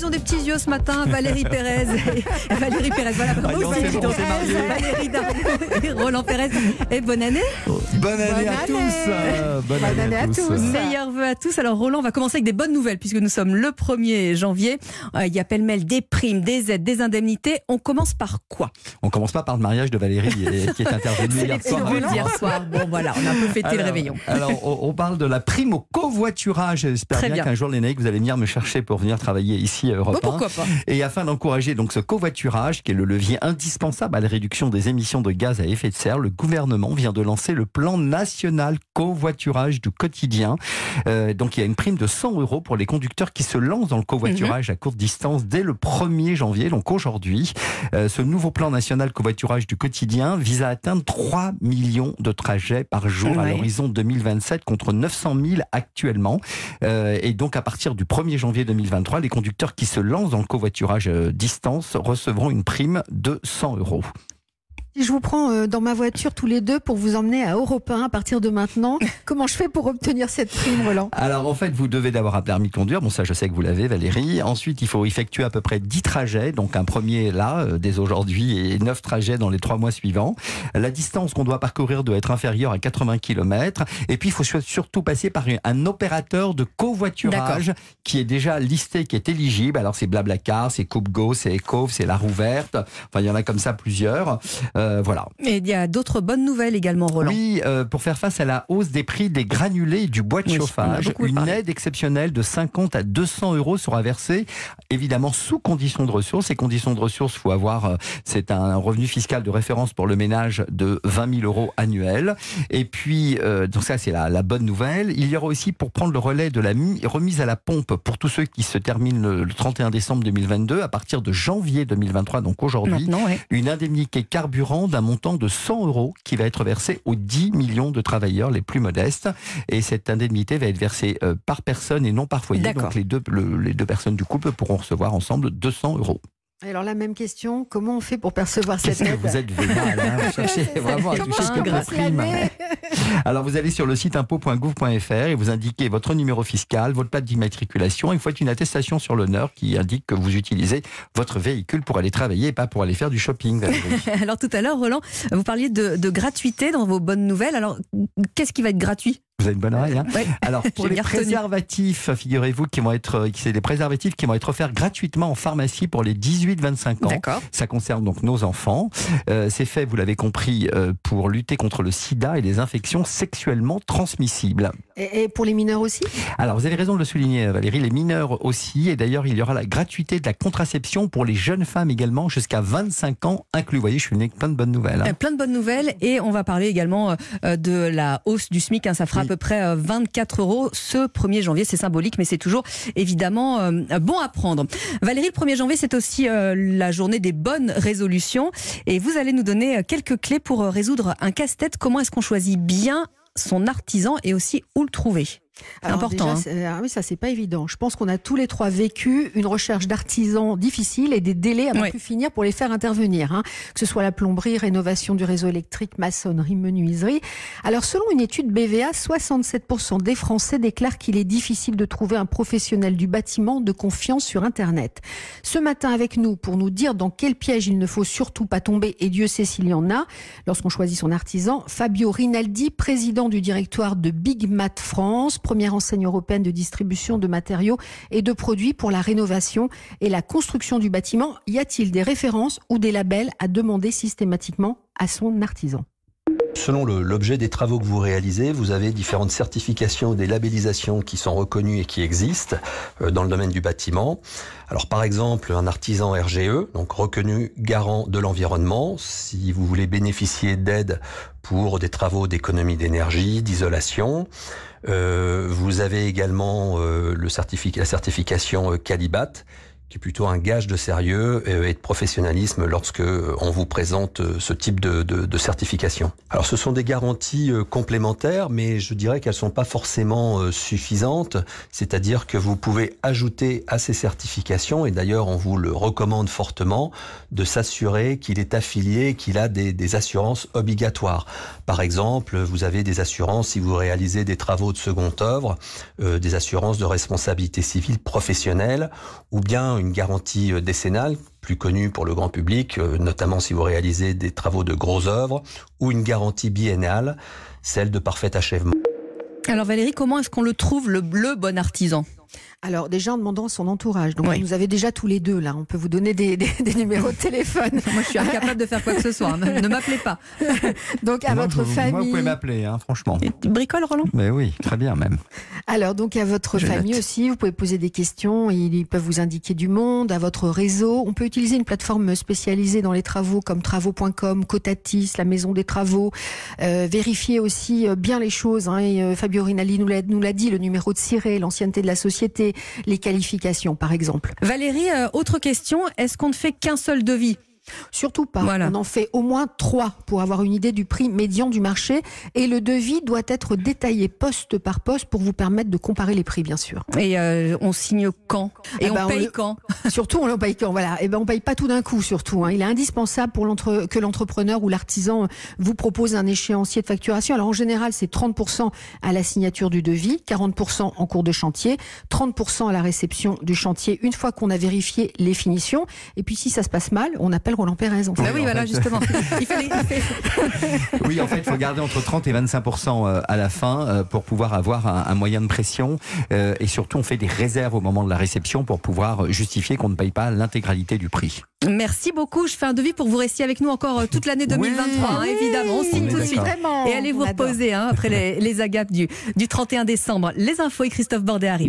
ils ont des petits yeux ce matin, Valérie Pérez. Et, Valérie Pérez, voilà. Ah, non, c'est bon. Valérie Darmon et Roland Pérez. Et bonne année. Bonne année à année. tous. euh, Bonne, année, à tous. Meilleurs vœux à tous. Alors Roland, on va commencer avec des bonnes nouvelles puisque nous sommes le 1er janvier. Euh, il y a pêle-mêle des primes, des aides, des indemnités. On commence par quoi? On commence pas par le mariage de Valérie et- qui est intervenu hier soir. Bon voilà, on a un peu fêté le Alors- réveillon. Alors, on, on parle de la prime au covoiturage. J'espère bien. qu'un jour, les naïcs, vous allez venir me chercher pour venir travailler ici à Europe Bon, 1. pourquoi pas Et afin d'encourager donc ce covoiturage, qui est le levier indispensable à la réduction des émissions de gaz à effet de serre, le gouvernement vient de lancer le plan national covoiturage du quotidien. Euh, donc il y a une prime de 100 euros pour les conducteurs qui se lancent dans le covoiturage Mhm. à courte distance dès le 1er janvier, donc aujourd'hui. Euh, ce nouveau plan national covoiturage du quotidien vise à atteindre 3 millions de trajets par jour à l'horizon 2027 contre 900 000 actuellement. Euh, et donc à partir du 1er janvier 2023, les conducteurs qui se lancent dans le covoiturage euh, distance recevront une prime de 100 euros. Si je vous prends euh, dans ma voiture tous les deux pour vous emmener à Europe 1 à partir de maintenant, comment je fais pour obtenir cette prime, Roland? Alors en fait, vous devez d'avoir un permis de conduire. Bon, ça, je sais que vous l'avez, Valérie. Ensuite, il faut effectuer à peu près 10 trajets. Donc un premier là, euh, dès aujourd'hui, et 9 trajets dans les 3 mois suivants. La distance qu'on doit parcourir doit être inférieure à 80 km. Et puis, il faut surtout passer par un opérateur de covoiturage qui est déjà listé, qui est éligible. Alors c'est Blablacar, c'est CoopGo, c'est Ecov, c'est La Rouverte. Enfin, il y en a comme ça plusieurs. Euh, voilà. Et il y a d'autres bonnes nouvelles également, Roland. Oui, euh, pour faire face à la hausse des prix des granulés et du bois de Oui, chauffage, une parlé. aide exceptionnelle de 50 à 200 euros sera versée, évidemment sous conditions de ressources. Ces conditions de ressources, faut avoir, euh, c'est un revenu fiscal de référence pour le ménage de 20 000 euros annuels. Et puis, euh, donc ça c'est la, la bonne nouvelle. Il y aura aussi pour prendre le relais de la mi- remise à la pompe pour tous ceux qui se terminent le, le 31 décembre 2022, à partir de janvier 2023, donc aujourd'hui, ouais. une indemnité carburant d'un montant de 100 euros qui va être versée aux 10 millions de travailleurs les plus modestes. Et cette indemnité va être versée euh, par personne et non par foyer. Donc les deux, le- les deux personnes du couple pourront recevoir ensemble 200 euros. Alors la même question, comment on fait pour percevoir cette que aide vous êtes vénal, hein Vous cherchez vraiment à toucher grâce primes. l'année Alors vous allez sur le site impôt.gouv.fr et vous indiquez votre numéro fiscal, votre plaque d'immatriculation et vous faites une attestation sur l'honneur qui indique que vous utilisez votre véhicule pour aller travailler et pas pour aller faire du shopping. Alors tout à l'heure, Roland, vous parliez de, de gratuité dans vos bonnes nouvelles. Alors, qu'est-ce qui va être gratuit? Vous avez une bonne oreille, hein. Alors, pour les préservatifs, figurez-vous, qui vont être, euh, c'est des préservatifs qui vont être offerts gratuitement en pharmacie pour les 18-25 ans. Ça concerne donc nos enfants. Euh, c'est fait, vous l'avez compris, euh, pour lutter contre le sida et les infections sexuellement transmissibles. Et, et pour les mineurs aussi? Alors, vous avez raison de le souligner, Valérie, les mineurs aussi. Et d'ailleurs, il y aura la gratuité de la contraception pour les jeunes femmes également, jusqu'à 25 ans inclus. Vous voyez, je suis venu avec plein de bonnes nouvelles. hein. Euh, Plein de bonnes nouvelles et on va parler également euh, de la hausse du SMIC. hein. ça fera Oui. à peu près euh, 24 euros ce 1er janvier. C'est symbolique, mais c'est toujours évidemment euh, bon à prendre. Valérie, le 1er janvier, c'est aussi euh, la journée des bonnes résolutions et vous allez nous donner euh, quelques clés pour euh, résoudre un casse-tête. Comment est-ce qu'on choisit bien son artisan et aussi où le trouver Alors important. déjà, hein. ah oui, ça c'est pas évident. Je pense qu'on a tous les trois vécu une recherche d'artisans difficile et des délais à ne Ouais. plus finir pour les faire intervenir. hein. Que ce soit la plomberie, rénovation du réseau électrique, maçonnerie, menuiserie. Alors selon une étude BVA, 67% des Français déclarent qu'il est difficile de trouver un professionnel du bâtiment de confiance sur Internet. Ce matin avec nous pour nous dire dans quel piège il ne faut surtout pas tomber, et Dieu sait s'il y en a, lorsqu'on choisit son artisan, Fabio Rinaldi, président du directoire de Big Mat France, première enseigne européenne de distribution de matériaux et de produits pour la rénovation et la construction du bâtiment. Y a-t-il des références ou des labels à demander systématiquement à son artisan? Selon l'objet des travaux que vous réalisez, vous avez différentes certifications, des labellisations qui sont reconnues et qui existent euh, dans le domaine du bâtiment. Alors par exemple, un artisan RGE, donc reconnu garant de l'environnement, si vous voulez bénéficier d'aide pour des travaux d'économie d'énergie, d'isolation. Euh, vous avez également euh, la certification Calibat, qui est plutôt un gage de sérieux et de professionnalisme lorsque euh, on vous présente euh, ce type de, certification. Alors ce sont des garanties euh, complémentaires, mais je dirais qu'elles sont pas forcément suffisantes. C'est-à-dire que vous pouvez ajouter à ces certifications, et d'ailleurs on vous le recommande fortement, de s'assurer qu'il est affilié, qu'il a des, assurances obligatoires. Par exemple, vous avez des assurances si vous réalisez des travaux de seconde œuvre, des assurances de responsabilité civile professionnelle, ou bien une garantie euh, décennale, plus connue pour le grand public, euh, notamment si vous réalisez des travaux de grosses œuvres, ou une garantie biennale, celle de parfait achèvement. Alors Valérie, comment est-ce qu'on le trouve, le, le bon artisan? Alors déjà en demandant à son entourage. Donc vous nous avez déjà tous les deux là. On peut vous donner des, numéros de téléphone. moi je suis incapable de faire quoi que ce soit. Hein. Ne, m'appelez pas. donc à votre famille. Moi vous pouvez m'appeler, hein, franchement. tu bricoles Roland? Mais oui, très bien même. Alors donc à votre famille aussi, vous pouvez poser des questions. Ils peuvent vous indiquer du monde, à votre réseau. On peut utiliser une plateforme spécialisée dans les travaux comme travaux.com, Cotatis, la Maison des Travaux. Euh, vérifier aussi euh, bien les choses. Hein. Et, euh, Fabio Rinaldi nous l'a dit, le numéro de ciré, l'ancienneté de la société les qualifications, par exemple. Valérie, euh, autre question, est-ce qu'on ne fait qu'un seul devis? Surtout pas. On en fait au moins trois pour avoir une idée du prix médian du marché. Et le devis doit être détaillé poste par poste pour vous permettre de comparer les prix, bien sûr. Et euh, on signe quand? Et eh on ben, paye quand? Surtout, on paye quand Voilà. Et eh ben, on paye pas tout d'un coup, surtout. Hein. Il est indispensable pour que l'entrepreneur ou l'artisan vous propose un échéancier de facturation. Alors en général, c'est 30% à la signature du devis, 40% en cours de chantier, 30% à la réception du chantier une fois qu'on a vérifié les finitions. Et puis si ça se passe mal, on appelle Roland Pérez. En fait. Bah oui, voilà, justement. oui, en fait, il faut garder entre 30 et 25% euh, à la fin euh, pour pouvoir avoir un, moyen de pression. Euh, et surtout, on fait des réserves au moment de la réception pour pouvoir justifier qu'on ne paye pas l'intégralité du prix. Merci beaucoup. Je fais un devis pour vous rester avec nous encore toute l'année 2023, hein, évidemment. On signe tout de suite. et allez vous reposer hein, après les, les agapes du, du 31 décembre. Les infos et Christophe Bordet arrivent.